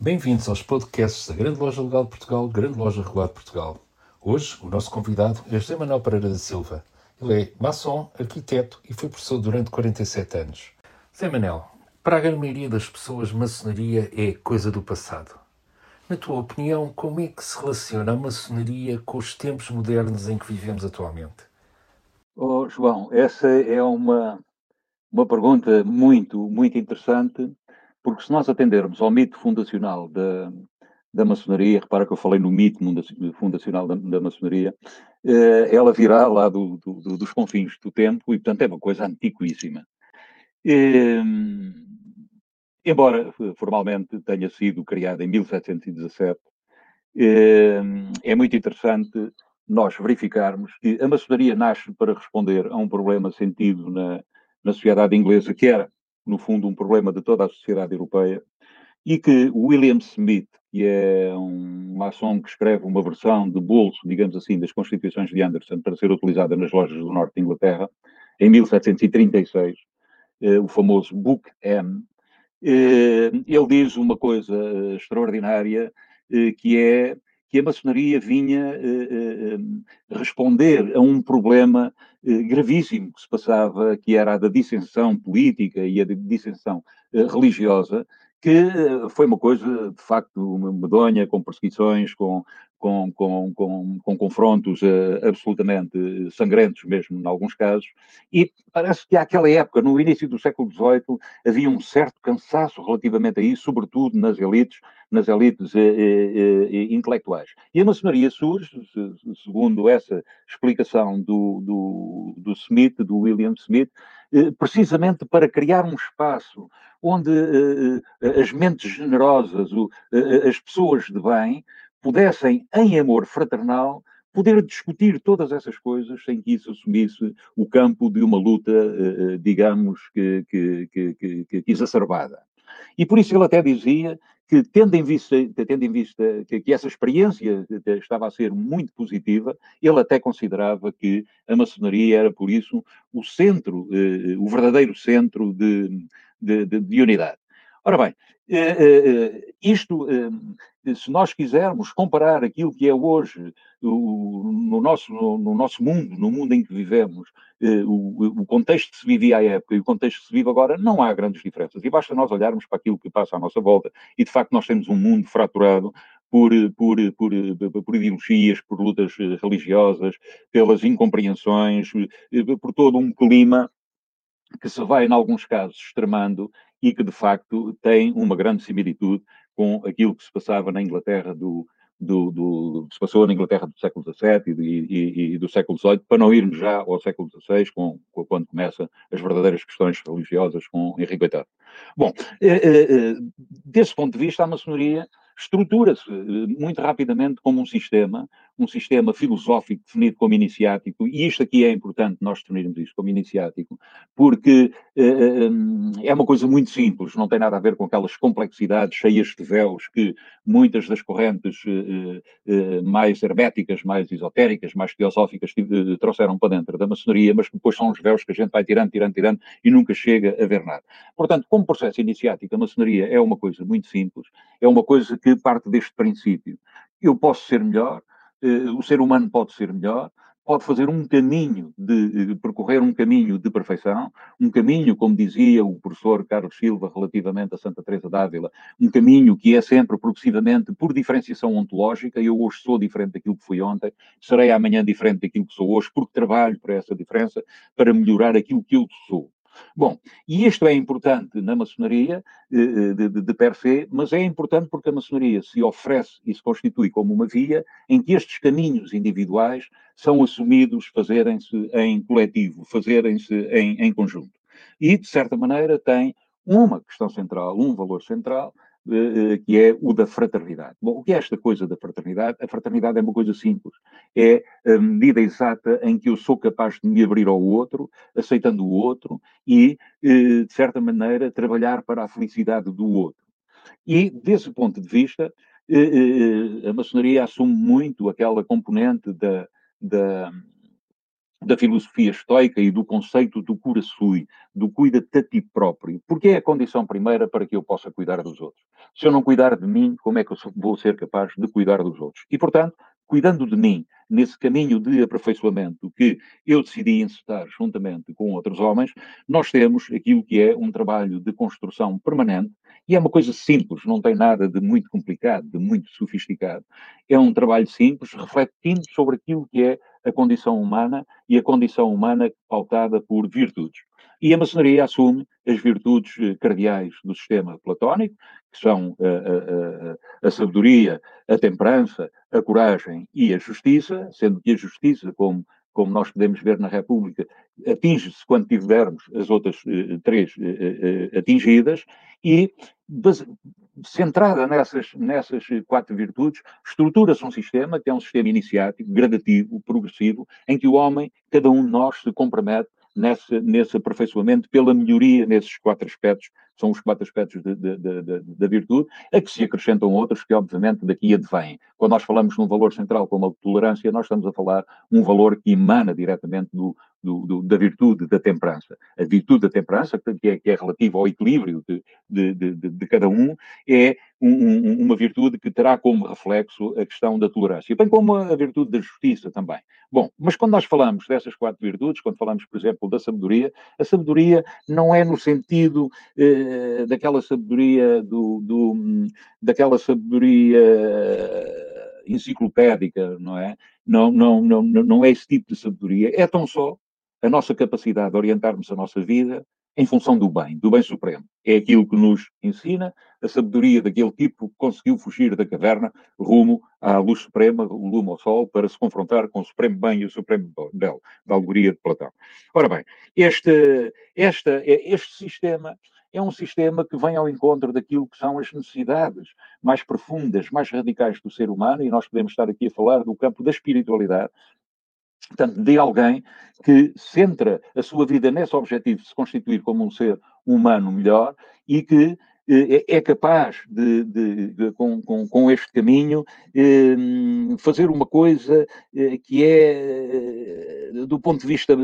Bem-vindos aos podcasts da Grande Loja Legal de Portugal, Grande Loja Regular de Portugal. Hoje, o nosso convidado é José Manuel Pereira da Silva. Ele é maçom, arquiteto e foi professor durante 47 anos. José Manuel, para a grande maioria das pessoas, maçonaria é coisa do passado. Na tua opinião, como é que se relaciona a maçonaria com os tempos modernos em que vivemos atualmente? Oh, João, essa é uma, uma pergunta muito, muito interessante, porque se nós atendermos ao mito fundacional da, da maçonaria, repara que eu falei no mito fundacional da, da maçonaria, eh, ela virá lá do, do, dos confins do tempo e, portanto, é uma coisa antiquíssima. Eh, embora formalmente tenha sido criada em 1717, eh, é muito interessante nós verificarmos que a maçonaria nasce para responder a um problema sentido na, na sociedade inglesa, que era, no fundo, um problema de toda a sociedade europeia, e que William Smith, que é um maçom que escreve uma versão de bolso, digamos assim, das Constituições de Anderson para ser utilizada nas lojas do norte de Inglaterra, em 1736, eh, o famoso Book M, eh, ele diz uma coisa eh, extraordinária, eh, que é que a maçonaria vinha responder a um problema gravíssimo que se passava, que era a da dissensão política e a da dissensão religiosa, que foi uma coisa, de facto, medonha, com perseguições, com, com, com, com, com confrontos uh, absolutamente sangrentos, mesmo em alguns casos, e parece que àquela época, no início do século XVIII, havia um certo cansaço relativamente a isso, sobretudo nas elites, nas elites uh, uh, intelectuais. E a maçonaria surge, segundo essa explicação do, do, do Smith, do William Smith, precisamente para criar um espaço onde as mentes generosas, as pessoas de bem, pudessem, em amor fraternal, poder discutir todas essas coisas sem que isso assumisse o campo de uma luta, eh, eh, digamos, que, que, que, que, exacerbada. E por isso ele até dizia que, tendo em vista, tendo em vista que, que, essa experiência estava a ser muito positiva, ele até considerava que a maçonaria era, por isso, o centro, eh, o verdadeiro centro de, de, de, de unidade. Ora bem, isto se nós quisermos comparar aquilo que é hoje no, nosso, no, no, nosso mundo, no mundo em que vivemos, eh, o, o, contexto que se vivia à época e o contexto que se vive agora, não há grandes diferenças. E basta nós olharmos para aquilo que passa à nossa volta e, de facto, nós temos um mundo fraturado por, por, por, por ideologias, por lutas eh, religiosas, pelas incompreensões, eh, por todo um clima que se vai, em alguns casos, extremando e que, de facto, tem uma grande similitude com aquilo que se passava na Inglaterra do, do, do, se passou na Inglaterra do século XVII e, e, e, do século XVIII, para não irmos já ao século XVI, com, com, quando começam as verdadeiras questões religiosas com Henrique VIII. Bom, eh, eh, eh, desse ponto de vista, a maçonaria estrutura-se muito rapidamente como um sistema um sistema filosófico definido como iniciático, e isto aqui é importante nós definirmos isto como iniciático, porque uh, é uma coisa muito simples, não tem nada a ver com aquelas complexidades cheias de véus que muitas das correntes mais herméticas, mais esotéricas, mais teosóficas trouxeram para dentro da maçonaria, mas que depois são os véus que a gente vai tirando, tirando, tirando e nunca chega a ver nada. Portanto, como processo iniciático, a maçonaria é uma coisa muito simples, é uma coisa que parte deste princípio. Eu posso ser melhor, eh, o ser humano pode ser melhor, pode fazer um caminho de eh, percorrer um caminho de perfeição, um caminho, como dizia o professor Carlos Silva relativamente a Santa Teresa d'Ávila, um caminho que é sempre progressivamente por diferenciação ontológica. Eu hoje sou diferente daquilo que fui ontem, serei amanhã diferente daquilo que sou hoje, porque trabalho para essa diferença, para melhorar aquilo que eu sou. Bom, e isto é importante na maçonaria eh, eh, de, de, de per se, mas é importante porque a maçonaria se oferece e se constitui como uma via em que estes caminhos individuais são assumidos, fazerem-se em coletivo, fazerem-se em, em conjunto. E, de certa maneira, tem uma questão central, um valor central, que é o da fraternidade. Bom, o que é esta coisa da fraternidade? A fraternidade é uma coisa simples. É a medida exata em que eu sou capaz de me abrir ao outro, aceitando o outro e, eh, de certa maneira, trabalhar para a felicidade do outro. E, desse ponto de vista, eh, a maçonaria assume muito aquela componente da, da da filosofia estoica e do conceito do cura sui, do cuida-te a ti próprio, porque é a condição primeira para que eu possa cuidar dos outros. Se eu não cuidar de mim, como é que eu vou ser capaz de cuidar dos outros? E, portanto, cuidando de mim, nesse caminho de aperfeiçoamento que eu decidi encetar juntamente com outros homens, nós temos aquilo que é um trabalho de construção permanente e é uma coisa simples, não tem nada de muito complicado, de muito sofisticado. É um trabalho simples, refletindo sobre aquilo que é a condição humana e a condição humana pautada por virtudes. E a maçonaria assume as virtudes eh, cardeais do sistema platónico, que são a, a, a, a, sabedoria, a temperança, a coragem e a justiça, sendo que a justiça, como, como nós podemos ver na República, atinge-se quando tivermos as outras eh, três eh, atingidas, e centrada nessas, nessas quatro virtudes, estrutura-se um sistema que é um sistema iniciático, gradativo, progressivo, em que o homem, cada um de nós, se compromete nesse, nesse aperfeiçoamento pela melhoria nesses quatro aspectos, são os quatro aspectos da virtude, a que se acrescentam outros que, obviamente, daqui advêm. Quando nós falamos num valor central como a tolerância, nós estamos a falar um valor que emana diretamente do, do, do, da virtude da temperança. A virtude da temperança, que é, que é relativa ao equilíbrio de, de, de, de cada um, é um, um, uma virtude que terá como reflexo a questão da tolerância, bem como a virtude da justiça também. Bom, mas quando nós falamos dessas quatro virtudes, quando falamos, por exemplo, da sabedoria, a sabedoria não é no sentido eh, daquela sabedoria do, do, daquela sabedoria enciclopédica, não é? Não, não, não, não é esse tipo de sabedoria. É tão só a nossa capacidade de orientarmos a nossa vida em função do bem, do bem supremo. É aquilo que nos ensina a sabedoria daquele tipo que conseguiu fugir da caverna rumo à luz suprema, o lume ao sol, para se confrontar com o supremo bem e o supremo belo, da alegoria de Platão. Ora bem, este, este, este sistema é um sistema que vem ao encontro daquilo que são as necessidades mais profundas, mais radicais do ser humano, e nós podemos estar aqui a falar do campo da espiritualidade, Portanto, de alguém que centra a sua vida nesse objetivo de se constituir como um ser humano melhor e que eh, é capaz de, de, de com, com, com, este caminho, eh, fazer uma coisa eh, que é, do ponto de vista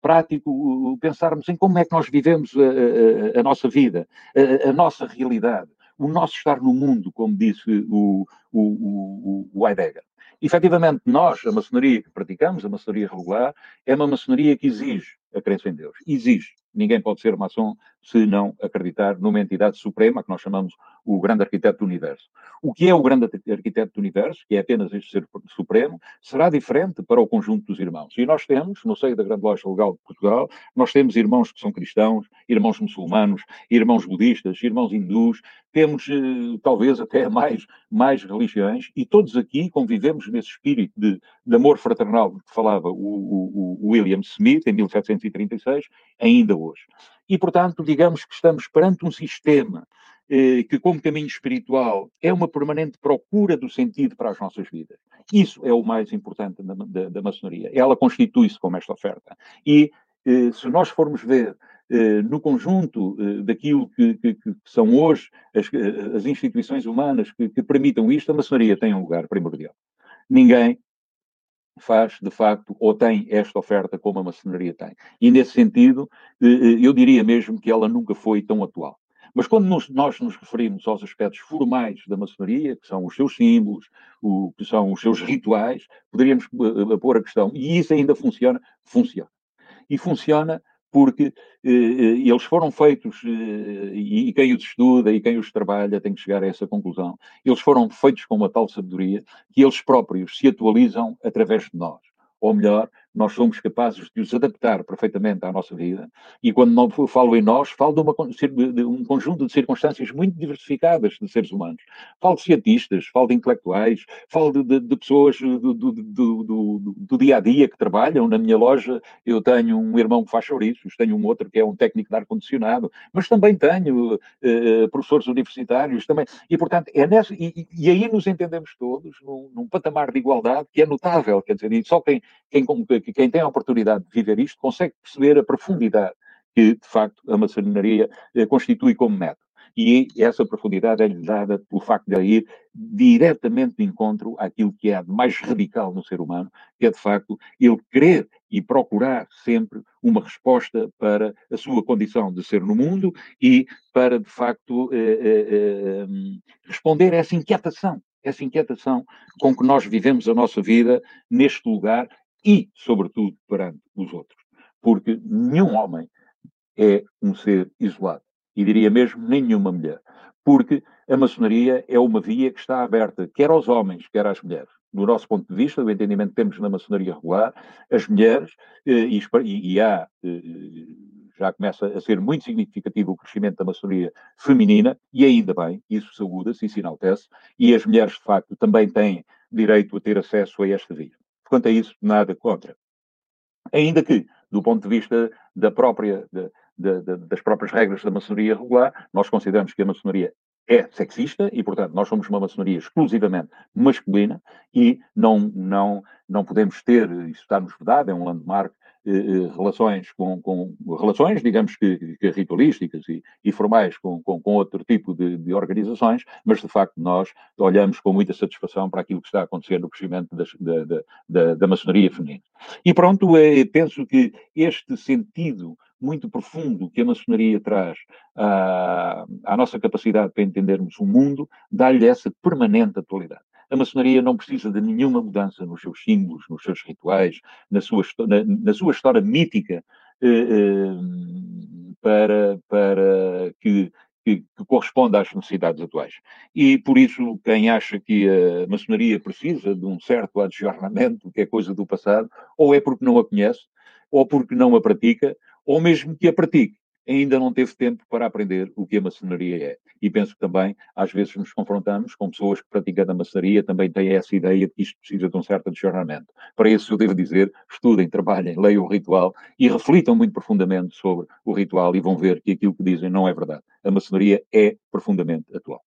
prático, pensarmos em como é que nós vivemos a, a, a nossa vida, a, a, nossa realidade, o nosso estar no mundo, como disse o, o, o, o Heidegger. Efetivamente, nós, a maçonaria que praticamos, a maçonaria regular, é uma maçonaria que exige a crença em Deus. Exige. Ninguém pode ser maçom se não acreditar numa entidade suprema, que nós chamamos o grande arquiteto do universo. O que é o grande arquiteto do universo, que é apenas este ser supremo, será diferente para o conjunto dos irmãos. E nós temos, no seio da Grande Loja Legal de Portugal, nós temos irmãos que são cristãos, irmãos muçulmanos, irmãos budistas, irmãos hindus, temos eh, talvez até mais, mais religiões, e todos aqui convivemos nesse espírito de, de amor fraternal que falava o, o, o William Smith em 1736, ainda hoje. E, portanto, digamos que estamos perante um sistema eh, que, como caminho espiritual, é uma permanente procura do sentido para as nossas vidas. Isso é o mais importante da, da, da maçonaria. Ela constitui-se como esta oferta. E, eh, se nós formos ver eh, no conjunto eh, daquilo que, que, que, são hoje as, eh, as instituições humanas que, que permitam isto, a maçonaria tem um lugar primordial. Ninguém faz, de facto, ou tem esta oferta como a maçonaria tem. E, nesse sentido, eh, eh, eu diria mesmo que ela nunca foi tão atual. Mas quando nós nos referimos aos aspectos formais da maçonaria, que são os seus símbolos, o, que são os seus rituais, poderíamos uh, pôr a questão, e isso ainda funciona? Funciona. E funciona porque eh, eles foram feitos, eh, e, quem os estuda e quem os trabalha tem que chegar a essa conclusão, eles foram feitos com uma tal sabedoria que eles próprios se atualizam através de nós. Ou melhor, nós somos capazes de os adaptar perfeitamente à nossa vida. E quando não falo em nós, falo de, uma, de, um conjunto de circunstâncias muito diversificadas de seres humanos. Falo de cientistas, falo de intelectuais, falo de, de, de pessoas do, do, do, do, dia a dia que trabalham. Na minha loja, eu tenho um irmão que faz chouriços, tenho um outro que é um técnico de ar-condicionado, mas também tenho uh, professores universitários também. E, portanto, é nessa, e, e aí nos entendemos todos num, num, patamar de igualdade que é notável. Quer dizer, só quem, quem, que quem tem a oportunidade de viver isto consegue perceber a profundidade que, de facto, a maçonaria eh, constitui como método. E essa profundidade é-lhe dada pelo facto de ir diretamente de encontro àquilo que é mais radical no ser humano, que é, de facto, ele querer e procurar sempre uma resposta para a sua condição de ser no mundo e para, de facto, eh, eh, eh, responder a essa inquietação, essa inquietação com que nós vivemos a nossa vida neste lugar e, sobretudo, perante os outros. Porque nenhum homem é um ser isolado. E diria mesmo nenhuma mulher. Porque a maçonaria é uma via que está aberta, quer aos homens, quer às mulheres do nosso ponto de vista, do entendimento que temos na maçonaria regular, as mulheres, eh, e, e, há, eh, já começa a ser muito significativo o crescimento da maçonaria feminina, e ainda bem, isso saúda-se e se enaltece, e as mulheres, de facto, também têm direito a ter acesso a esta via. Quanto a isso, nada contra. Ainda que, do ponto de vista da própria, da, da, das próprias regras da maçonaria regular, nós consideramos que a maçonaria é sexista e, portanto, nós somos uma maçonaria exclusivamente masculina e não, não, não podemos ter, isso está-nos vedado, é um landmark, eh, eh, relações com, com, relações, digamos que, que ritualísticas e, e formais com, com, com, outro tipo de, de, organizações, mas de facto nós olhamos com muita satisfação para aquilo que está a acontecer no crescimento das, da, da, da, maçonaria feminina. E pronto, é, penso que este sentido muito profundo que a maçonaria traz à, à nossa capacidade para entendermos o mundo, dá-lhe essa permanente atualidade. A maçonaria não precisa de nenhuma mudança nos seus símbolos, nos seus rituais, na sua, na, na sua história mítica, eh, eh, para, para que, que, que, às necessidades atuais. E, por isso, quem acha que a maçonaria precisa de um certo adjornamento, que é coisa do passado, ou é porque não a conhece, ou porque não a pratica, ou mesmo que a pratique, ainda não teve tempo para aprender o que a maçonaria é. E penso que também, às vezes, nos confrontamos com pessoas que praticando a maçonaria também têm essa ideia de que isto precisa de um certo adicionamento. Para isso, eu devo dizer, estudem, trabalhem, leiam o ritual e reflitam muito profundamente sobre o ritual e vão ver que aquilo que dizem não é verdade. A maçonaria é profundamente atual.